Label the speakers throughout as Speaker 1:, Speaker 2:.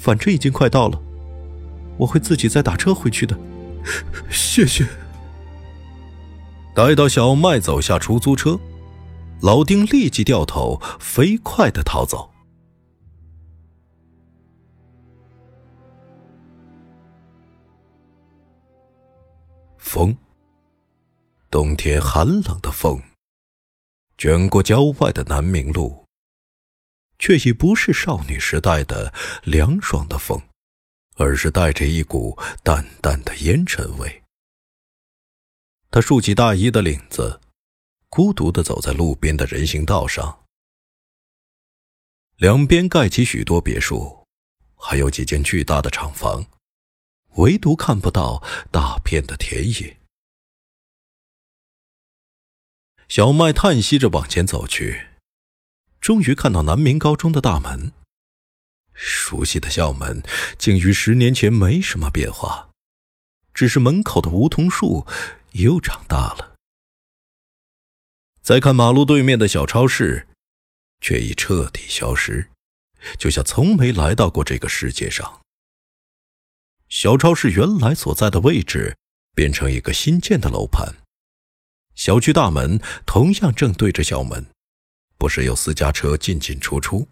Speaker 1: 反正已经快到了，我会自己再打车回去的。谢谢。待到小麦走下出租车，老丁立即掉头，飞快的逃走。风，冬天寒冷的风，卷过郊外的南明路。却已不是少女时代的凉爽的风，而是带着一股淡淡的烟尘味。他竖起大衣的领子，孤独地走在路边的人行道上。两边盖起许多别墅，还有几间巨大的厂房，唯独看不到大片的田野。小麦叹息着往前走去。终于看到南明高中的大门，熟悉的校门竟与十年前没什么变化，只是门口的梧桐树又长大了。再看马路对面的小超市，却已彻底消失，就像从没来到过这个世界上。小超市原来所在的位置变成一个新建的楼盘，小区大门同样正对着校门。不时有私家车进进出出，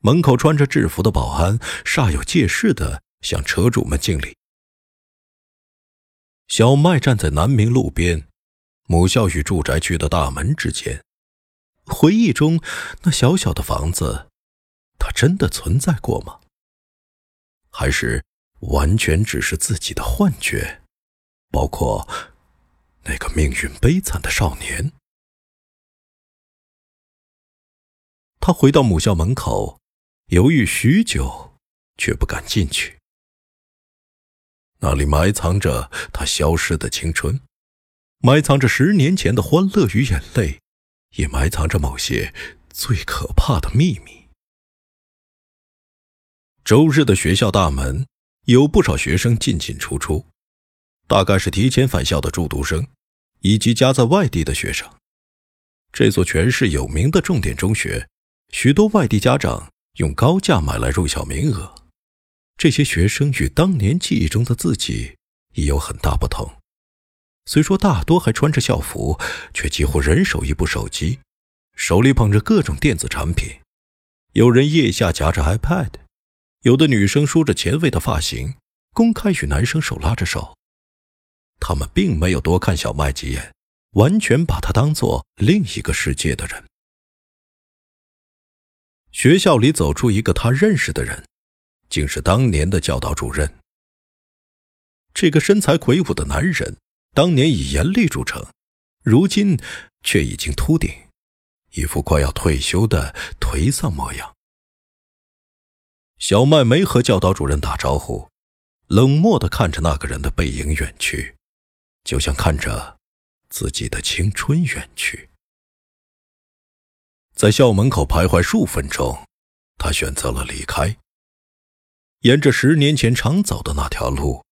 Speaker 1: 门口穿着制服的保安煞有介事的向车主们敬礼。小麦站在南明路边，母校与住宅区的大门之间，回忆中那小小的房子，它真的存在过吗？还是完全只是自己的幻觉？包括那个命运悲惨的少年。他回到母校门口，犹豫许久，却不敢进去。那里埋藏着他消失的青春，埋藏着十年前的欢乐与眼泪，也埋藏着某些最可怕的秘密。周日的学校大门有不少学生进进出出，大概是提前返校的住读生，以及家在外地的学生。这所全市有名的重点中学。许多外地家长用高价买来入校名额，这些学生与当年记忆中的自己已有很大不同。虽说大多还穿着校服，却几乎人手一部手机，手里捧着各种电子产品。有人腋下夹着 iPad，有的女生梳着前卫的发型，公开与男生手拉着手。他们并没有多看小麦几眼，完全把他当做另一个世界的人。学校里走出一个他认识的人，竟是当年的教导主任。这个身材魁梧的男人，当年以严厉著称，如今却已经秃顶，一副快要退休的颓丧模样。小麦没和教导主任打招呼，冷漠的看着那个人的背影远去，就像看着自己的青春远去。在校门口徘徊数分钟，他选择了离开。沿着十年前常走的那条路，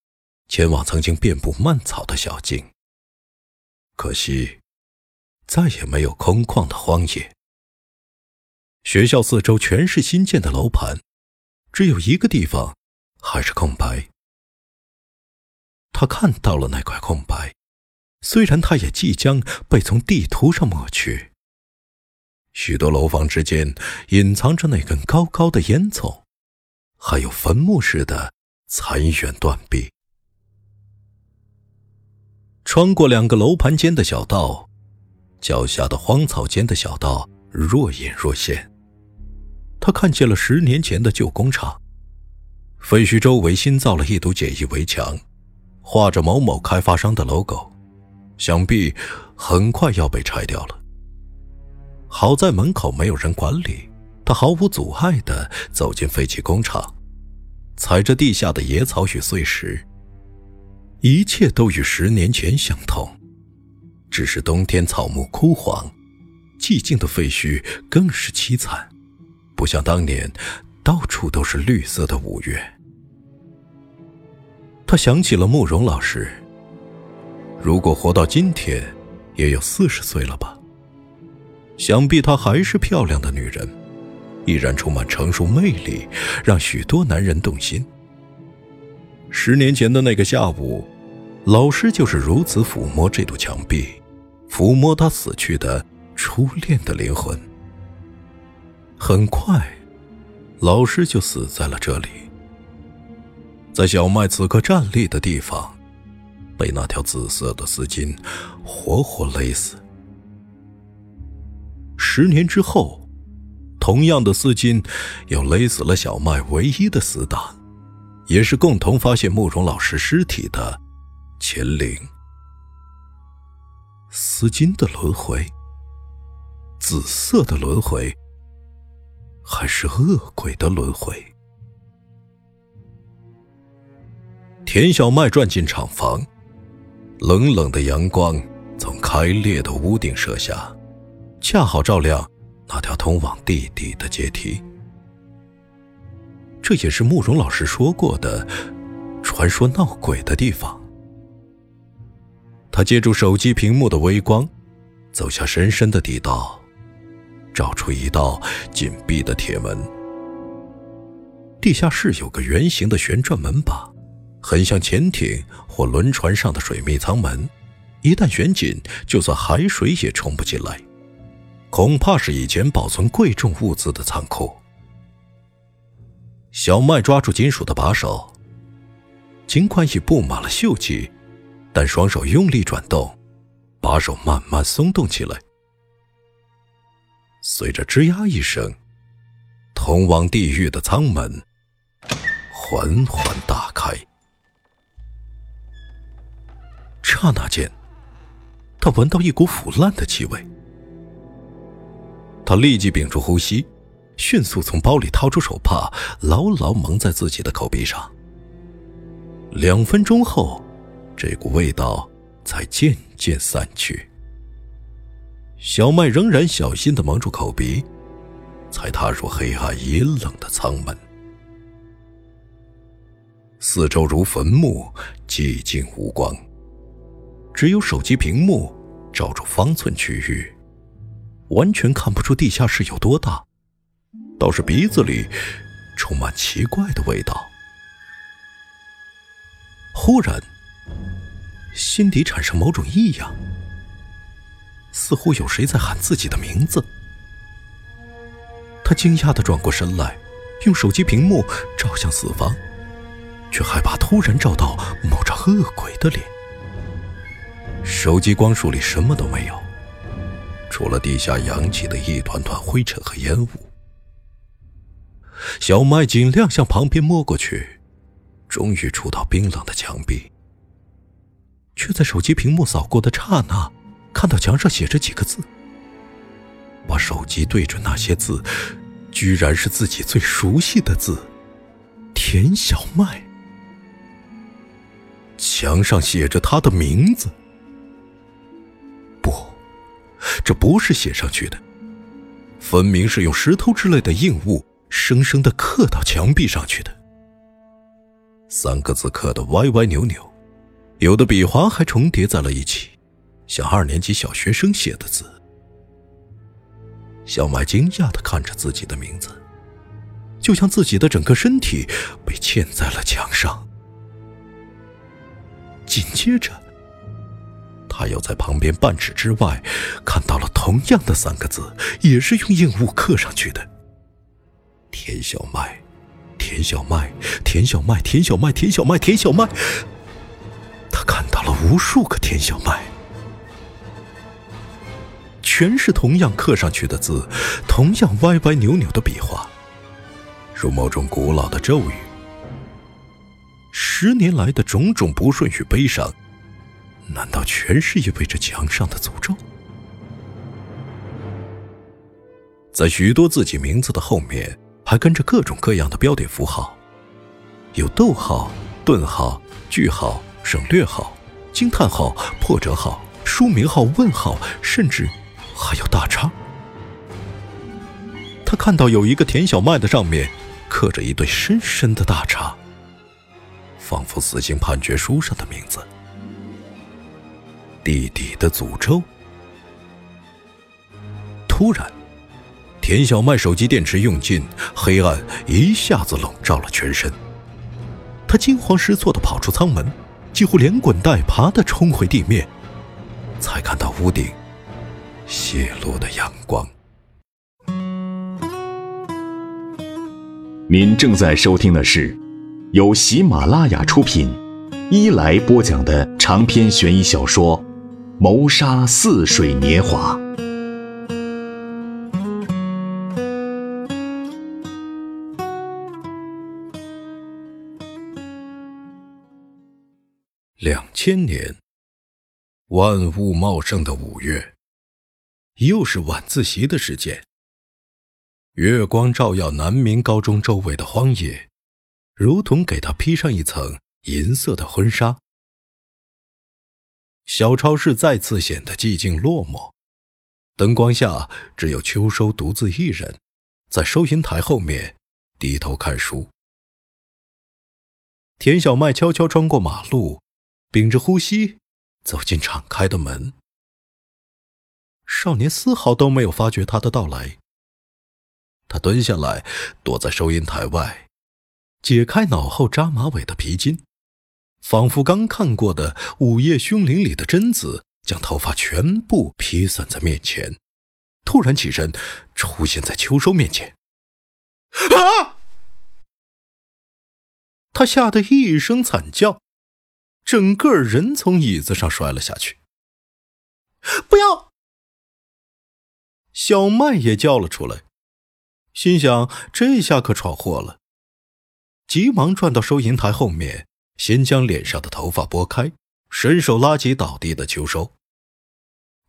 Speaker 1: 前往曾经遍布蔓草的小径。可惜，再也没有空旷的荒野。学校四周全是新建的楼盘，只有一个地方还是空白。他看到了那块空白，虽然它也即将被从地图上抹去。许多楼房之间隐藏着那根高高的烟囱，还有坟墓似的残垣断壁。穿过两个楼盘间的小道，脚下的荒草间的小道若隐若现。他看见了十年前的旧工厂，废墟周围新造了一堵简易围墙，画着某某开发商的 logo，想必很快要被拆掉了。好在门口没有人管理，他毫无阻碍地走进废弃工厂，踩着地下的野草与碎石。一切都与十年前相同，只是冬天草木枯黄，寂静的废墟更是凄惨，不像当年到处都是绿色的五月。他想起了慕容老师，如果活到今天，也有四十岁了吧？想必她还是漂亮的女人，依然充满成熟魅力，让许多男人动心。十年前的那个下午。老师就是如此抚摸这堵墙壁，抚摸他死去的初恋的灵魂。很快，老师就死在了这里，在小麦此刻站立的地方，被那条紫色的丝巾活活勒死。十年之后，同样的丝巾又勒死了小麦唯一的死党，也是共同发现慕容老师尸体的。秦岭，丝巾的轮回，紫色的轮回，还是恶鬼的轮回？田小麦转进厂房，冷冷的阳光从开裂的屋顶射下，恰好照亮那条通往地底的阶梯。这也是慕容老师说过的传说闹鬼的地方。他借助手机屏幕的微光，走下深深的地道，找出一道紧闭的铁门。地下室有个圆形的旋转门把，很像潜艇或轮船上的水密舱门，一旦旋紧，就算海水也冲不进来。恐怕是以前保存贵重物资的仓库。小麦抓住金属的把手，尽管已布满了锈迹。但双手用力转动，把手慢慢松动起来。随着吱呀一声，通往地狱的舱门缓缓打开。刹那间，他闻到一股腐烂的气味。他立即屏住呼吸，迅速从包里掏出手帕，牢牢蒙在自己的口鼻上。两分钟后。这股味道才渐渐散去。小麦仍然小心的蒙住口鼻，才踏入黑暗阴冷的舱门。四周如坟墓，寂静无光，只有手机屏幕照出方寸区域，完全看不出地下室有多大，倒是鼻子里充满奇怪的味道。忽然。心底产生某种异样，似乎有谁在喊自己的名字。他惊讶的转过身来，用手机屏幕照向四方，却害怕突然照到某张恶鬼的脸。手机光束里什么都没有，除了地下扬起的一团团灰尘和烟雾。小麦尽量向旁边摸过去，终于触到冰冷的墙壁。却在手机屏幕扫过的刹那，看到墙上写着几个字。把手机对准那些字，居然是自己最熟悉的字——田小麦。墙上写着他的名字。这不是写上去的，分明是用石头之类的硬物生生的刻到墙壁上去的。三个字刻的歪歪扭扭。有的笔划还重叠在了一起，像二年级小学生写的字。小麦惊讶的看着自己的名字，就像自己的整个身体被嵌在了墙上。紧接着，他又在旁边半尺之外看到了同样的三个字，也是用硬物刻上去的：“田小麦，田小麦，田小麦，田小麦，田小麦，田小麦。”他看到了无数个田小麦，全是同样刻上去的字，同样歪歪扭扭的笔画，如某种古老的咒语。十年来的种种不顺与悲伤，难道全是因为这墙上的诅咒？在许多自己名字的后面，还跟着各种各样的标点符号，有逗号、顿号、句号、省略号、惊叹号、破折号、书名号、问号，甚至还有大叉。他看到有一个田小麦的上面刻着一对深深的大叉，仿佛死刑判决书上的名字。弟弟的诅咒。突然。田小麦手机电池用尽，黑暗一下子笼罩了全身。他惊慌失措地跑出舱门，几乎连滚带爬地冲回地面，才看到屋顶泄露的阳光。
Speaker 2: 您正在收听的是由喜马拉雅出品、伊来播讲的长篇悬疑小说《谋杀似水年华》。
Speaker 1: 两千年，万物茂盛的五月，又是晚自习的时间。月光照耀南明高中周围的荒野，如同给他披上一层银色的婚纱。小超市再次显得寂静落寞，灯光下只有秋收独自一人，在收银台后面低头看书。田小麦悄悄穿过马路。屏着呼吸，走进敞开的门。少年丝毫都没有发觉他的到来。他蹲下来，躲在收银台外，解开脑后扎马尾的皮筋，仿佛刚看过的《午夜凶铃》里的贞子，将头发全部披散在面前。突然起身，出现在秋收面前。啊！他吓得一声惨叫。整个人从椅子上摔了下去。不要！小麦也叫了出来，心想这下可闯祸了，急忙转到收银台后面，先将脸上的头发拨开，伸手拉起倒地的秋收。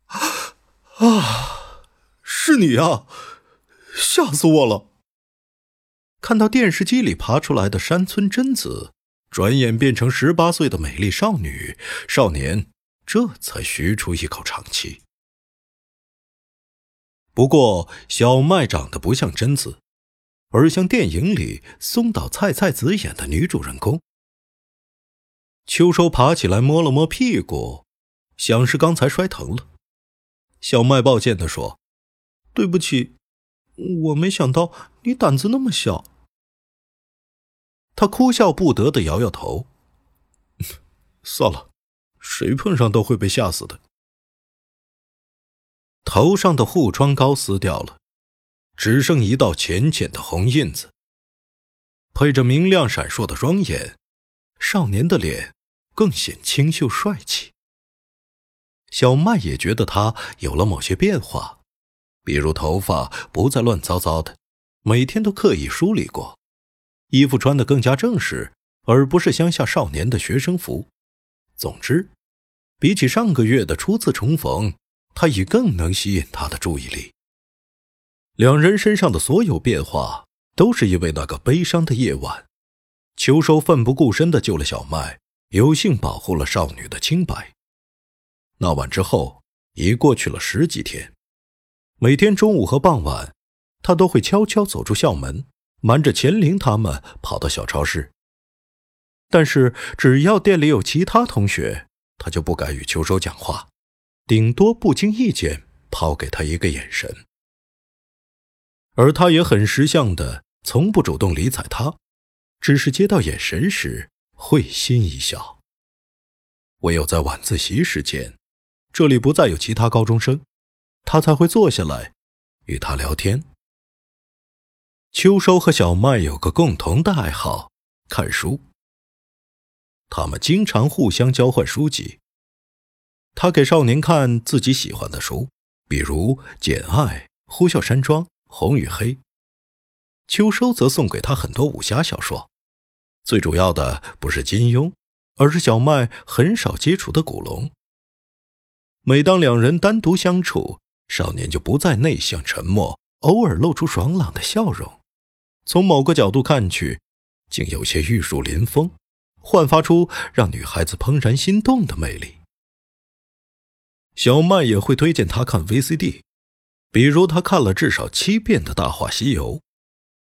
Speaker 1: 啊，是你啊！吓死我了！看到电视机里爬出来的山村贞子。转眼变成十八岁的美丽少女，少年这才吁出一口长气。不过，小麦长得不像贞子，而像电影里松岛菜菜子演的女主人公。秋收爬起来摸了摸屁股，想是刚才摔疼了。小麦抱歉地说：“对不起，我没想到你胆子那么小。”他哭笑不得的摇摇头，算了，谁碰上都会被吓死的。头上的护窗膏撕掉了，只剩一道浅浅的红印子。配着明亮闪烁的双眼，少年的脸更显清秀帅气。小麦也觉得他有了某些变化，比如头发不再乱糟糟的，每天都刻意梳理过。衣服穿得更加正式，而不是乡下少年的学生服。总之，比起上个月的初次重逢，他已更能吸引他的注意力。两人身上的所有变化，都是因为那个悲伤的夜晚。秋收奋不顾身地救了小麦，有幸保护了少女的清白。那晚之后，已过去了十几天。每天中午和傍晚，他都会悄悄走出校门。瞒着钱玲他们跑到小超市，但是只要店里有其他同学，他就不敢与秋收讲话，顶多不经意间抛给他一个眼神。而他也很识相的，从不主动理睬他，只是接到眼神时会心一笑。唯有在晚自习时间，这里不再有其他高中生，他才会坐下来与他聊天。秋收和小麦有个共同的爱好，看书。他们经常互相交换书籍。他给少年看自己喜欢的书，比如《简爱》《呼啸山庄》《红与黑》。秋收则送给他很多武侠小说，最主要的不是金庸，而是小麦很少接触的古龙。每当两人单独相处，少年就不再内向沉默，偶尔露出爽朗的笑容。从某个角度看去，竟有些玉树临风，焕发出让女孩子怦然心动的魅力。小麦也会推荐他看 VCD，比如他看了至少七遍的《大话西游》。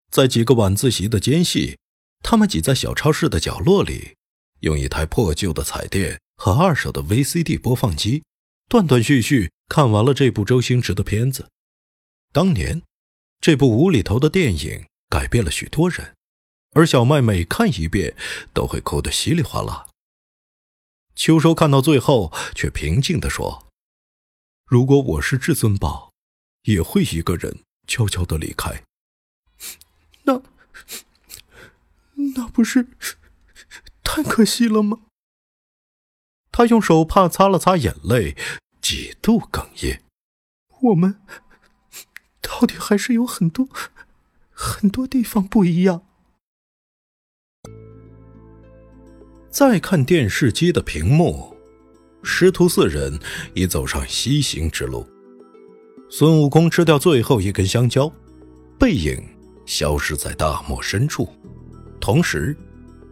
Speaker 1: 在几个晚自习的间隙，他们挤在小超市的角落里，用一台破旧的彩电和二手的 VCD 播放机，断断续续看完了这部周星驰的片子。当年，这部无厘头的电影改变了许多人，而小麦每看一遍都会哭得稀里哗啦。秋收看到最后，却平静地说：“如果我是至尊宝，也会一个人悄悄地离开。”
Speaker 3: 那那不是太可惜了吗？
Speaker 1: 他用手帕擦了擦眼泪，几度哽咽。
Speaker 3: 我们到底还是有很多很多地方不一样。
Speaker 1: 再看电视机的屏幕，师徒四人已走上西行之路。孙悟空吃掉最后一根香蕉，背影。消失在大漠深处，同时，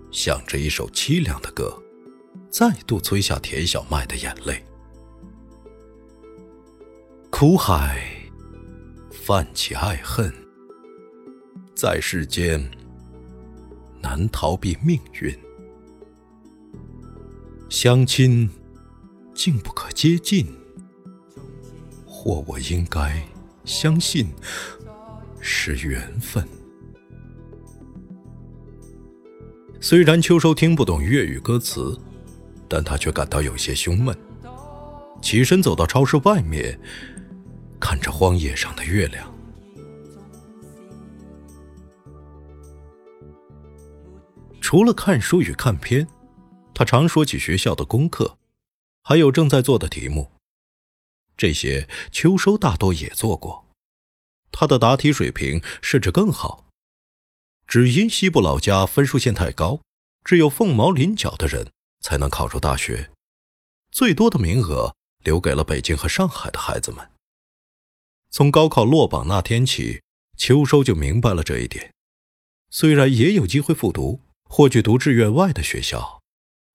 Speaker 1: 响着一首凄凉的歌，再度催下田小麦的眼泪。苦海泛起爱恨，在世间难逃避命运。相亲竟不可接近，或我应该相信。是缘分。虽然秋收听不懂粤语歌词，但他却感到有些胸闷。起身走到超市外面，看着荒野上的月亮。除了看书与看片，他常说起学校的功课，还有正在做的题目。这些秋收大多也做过。他的答题水平甚至更好，只因西部老家分数线太高，只有凤毛麟角的人才能考入大学，最多的名额留给了北京和上海的孩子们。从高考落榜那天起，秋收就明白了这一点。虽然也有机会复读或去读志愿外的学校，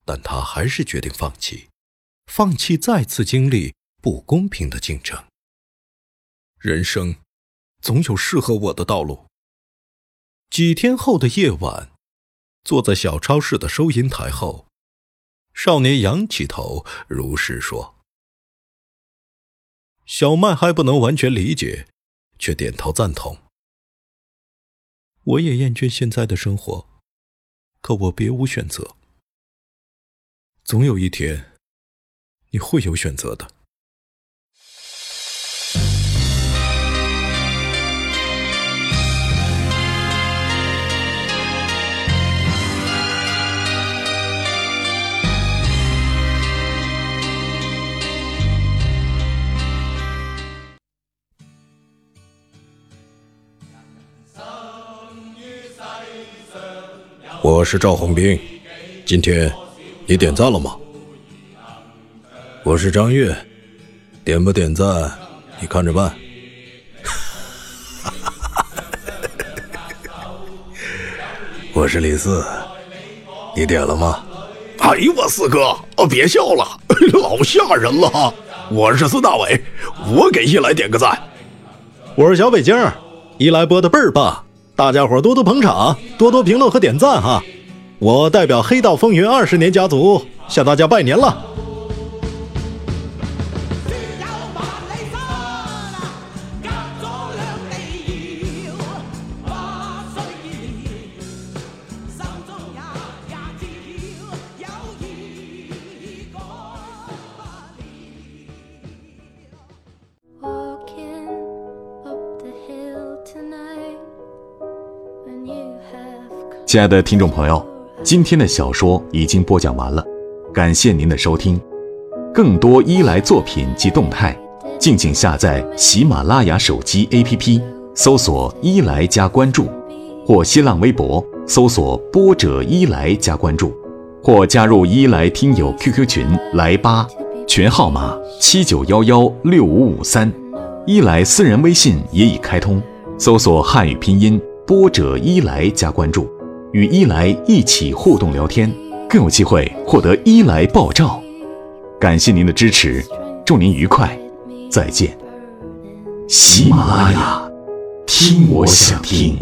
Speaker 1: 但他还是决定放弃，放弃再次经历不公平的竞争。人生。总有适合我的道路。几天后的夜晚，坐在小超市的收银台后，少年仰起头，如实说：“小麦还不能完全理解，却点头赞同。
Speaker 3: 我也厌倦现在的生活，可我别无选择。
Speaker 1: 总有一天，你会有选择的。”我是赵红兵，今天你点赞了吗？我是张悦，点不点赞你看着办。我是李四，你点了吗？
Speaker 4: 哎呦我四哥，哦别笑了，老吓人了。我是孙大伟，我给一来点个赞。
Speaker 5: 我是小北京，一来播的倍儿棒。大家伙多多捧场，多多评论和点赞哈！我代表黑道风云二十年家族向大家拜年了。
Speaker 2: 亲爱的听众朋友，今天的小说已经播讲完了，感谢您的收听。更多伊莱作品及动态，敬请下载喜马拉雅手机 APP，搜索“伊莱”加关注，或新浪微博搜索“波者伊莱”加关注，或加入伊莱听友 QQ 群来吧，群号码七九幺幺六五五三，伊莱私人微信也已开通，搜索汉语拼音“波者伊莱”加关注。与伊莱一起互动聊天，更有机会获得伊莱爆照。感谢您的支持，祝您愉快，再见。喜马拉雅，听我想听。